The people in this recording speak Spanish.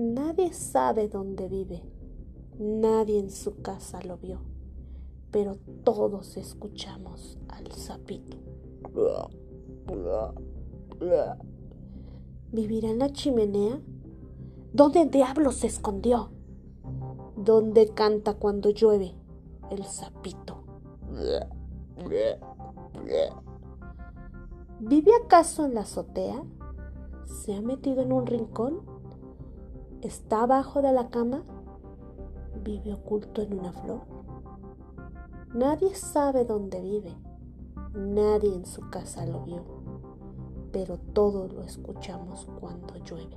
Nadie sabe dónde vive, nadie en su casa lo vio, pero todos escuchamos al sapito. ¿Vivirá en la chimenea? ¿Dónde diablos se escondió? ¿Dónde canta cuando llueve el sapito? ¿Vive acaso en la azotea? ¿Se ha metido en un rincón? ¿Está abajo de la cama? ¿Vive oculto en una flor? Nadie sabe dónde vive, nadie en su casa lo vio, pero todos lo escuchamos cuando llueve.